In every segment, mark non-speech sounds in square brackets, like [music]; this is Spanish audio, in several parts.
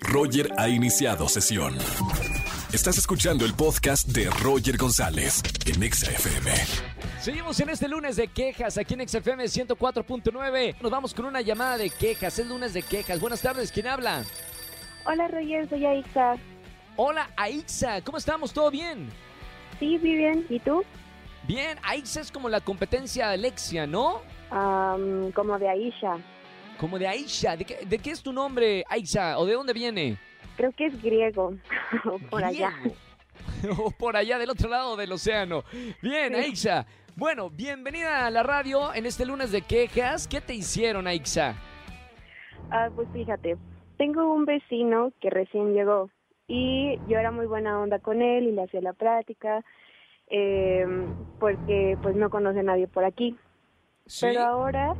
Roger ha iniciado sesión. Estás escuchando el podcast de Roger González en Exa FM. Seguimos en este lunes de quejas aquí en XFM 104.9. Nos vamos con una llamada de quejas. Es lunes de quejas. Buenas tardes, ¿quién habla? Hola Roger, soy Aixa. Hola, Aixa. ¿Cómo estamos? ¿Todo bien? Sí, muy bien. ¿Y tú? Bien, Aixa es como la competencia de Alexia, ¿no? Am, como de Aisha. Como de Aisha. ¿De qué, de qué es tu nombre, Aixa? ¿O de dónde viene? Creo que es griego. [laughs] o por allá. [laughs] O por allá del otro lado del océano. Bien, Sí. Aixa. Bueno, bienvenida a la radio en este lunes de quejas. ¿Qué te hicieron, Aixa? Ah, pues fíjate, tengo un vecino que recién llegó y yo era muy buena onda con él y le hacía la práctica eh, porque pues no conoce a nadie por aquí. ¿Sí? Pero ahora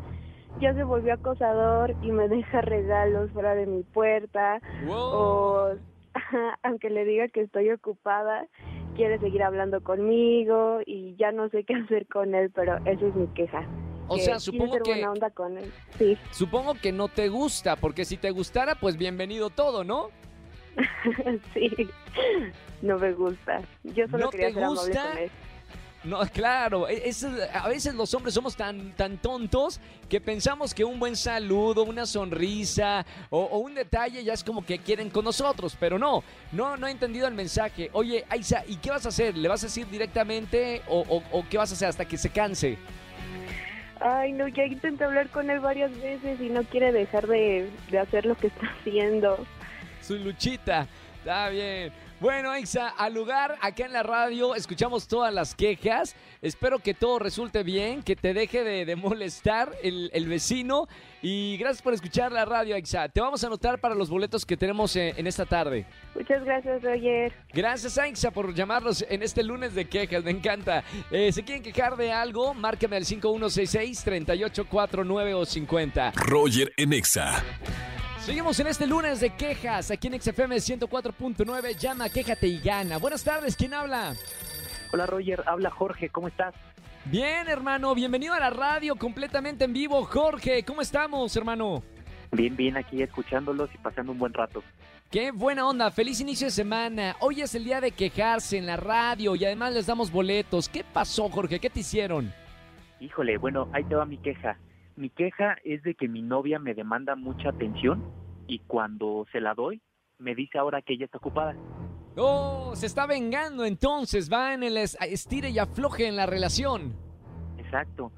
ya se volvió acosador y me deja regalos fuera de mi puerta Wow. o aunque le diga que estoy ocupada, quiere seguir hablando conmigo y ya no sé qué hacer con él, pero esa es mi queja. O que sea, supongo ser que- buena onda con él. Sí, Supongo que no te gusta, porque si te gustara, pues bienvenido todo, ¿no? [laughs] sí, no me gusta. Yo solo ¿No quería te ser amable gusta? con él. No, claro, e- es- a veces los hombres somos tan, tan tontos que pensamos que un buen saludo, una sonrisa o, o un detalle ya es como que quieren con nosotros, pero no, no, no he entendido el mensaje. Oye, Aiza, ¿y qué vas a hacer? ¿Le vas a decir directamente o, o- o qué vas a hacer hasta que se canse? Ay, no, ya intenté hablar con él varias veces y no quiere dejar de, de hacer lo que está haciendo. Su luchita, está bien. Bueno, Aixa, al lugar, acá en la radio, escuchamos todas las quejas. Espero que todo resulte bien, que te deje de, de molestar el, el vecino. Y gracias por escuchar la radio, Aixa. Te vamos a anotar para los boletos que tenemos eh, en esta tarde. Muchas gracias, Roger. Gracias, Aixa, por llamarnos en este lunes de quejas. Me encanta. Eh, ¿Se quieren quejar de algo? Márcame al 5166-3849 o 50. Roger en Exa. Seguimos en este lunes de quejas aquí en XFM 104.9. Llama, quéjate y gana. Buenas tardes, ¿quién habla? Hola Roger, habla Jorge, ¿cómo estás? Bien, hermano, bienvenido a la radio completamente en vivo. Jorge, ¿cómo estamos, hermano? Bien, bien aquí escuchándolos y pasando un buen rato. Qué buena onda, feliz inicio de semana. Hoy es el día de quejarse en la radio y además les damos boletos. ¿Qué pasó, Jorge? ¿Qué te hicieron? Híjole, bueno, ahí te va mi queja. Mi queja es de que mi novia me demanda mucha atención y cuando se la doy, me dice ahora que ella está ocupada. Oh, se está vengando entonces, va en el es- estire y afloje en la relación. Exacto.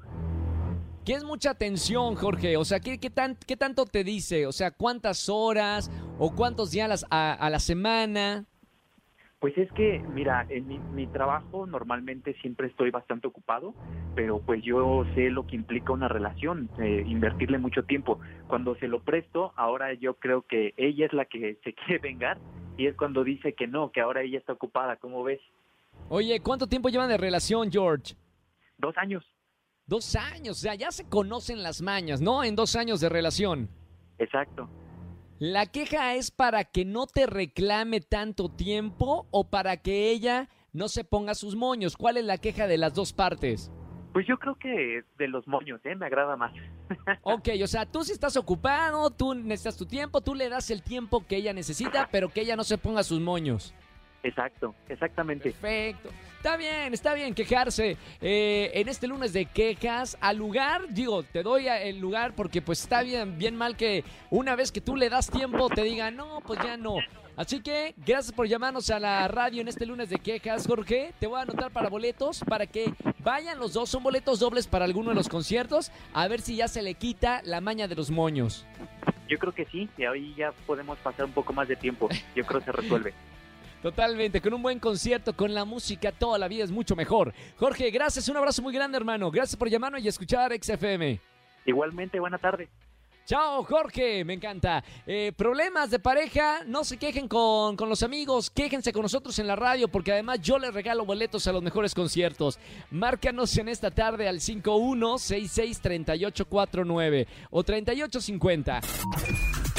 ¿Qué es mucha atención, Jorge? O sea, ¿qué, qué, tan, ¿qué tanto te dice? O sea, ¿cuántas horas o cuántos días a la semana? Pues es que, mira, en mi, mi trabajo normalmente siempre estoy bastante ocupado, pero pues yo sé lo que implica una relación, eh, invertirle mucho tiempo. Cuando se lo presto, ahora yo creo que ella es la que se [laughs] quiere vengar y es cuando dice que no, que ahora ella está ocupada, ¿cómo ves? Oye, ¿cuánto tiempo llevan de relación, George? Dos años. Dos años, o sea, ya se conocen las mañas, ¿no? En dos años de relación. Exacto. ¿La queja es para que no te reclame tanto tiempo o para que ella no se ponga sus moños? ¿Cuál es la queja de las dos partes? Pues yo creo que de los moños, ¿eh? Me agrada más. [laughs] Ok, o sea, tú si estás ocupado, tú necesitas tu tiempo, tú le das el tiempo que ella necesita, pero que ella no se ponga sus moños. Exacto, exactamente. Perfecto. Está bien, está bien quejarse. Eh, en este lunes de quejas, al lugar, digo, te doy el lugar porque pues está bien, bien mal que una vez que tú le das tiempo te diga, no, pues ya no. Así que gracias por llamarnos a la radio en este lunes de quejas, Jorge. Te voy a anotar para boletos para que vayan los dos. Son boletos dobles para alguno de los conciertos. A ver si ya se le quita la maña de los moños. Yo creo que sí, y ahí ya podemos pasar un poco más de tiempo. Yo creo que se resuelve. Totalmente, con un buen concierto, con la música, toda la vida es mucho mejor. Jorge, gracias, un abrazo muy grande, hermano. Gracias por llamarnos y escuchar XFM. Igualmente, buena tarde. Chao, Jorge, me encanta. Eh, problemas de pareja, no se quejen con, con los amigos, quéjense con nosotros en la radio, porque además yo les regalo boletos a los mejores conciertos. Márcanos en esta tarde al 51663849 o 3850.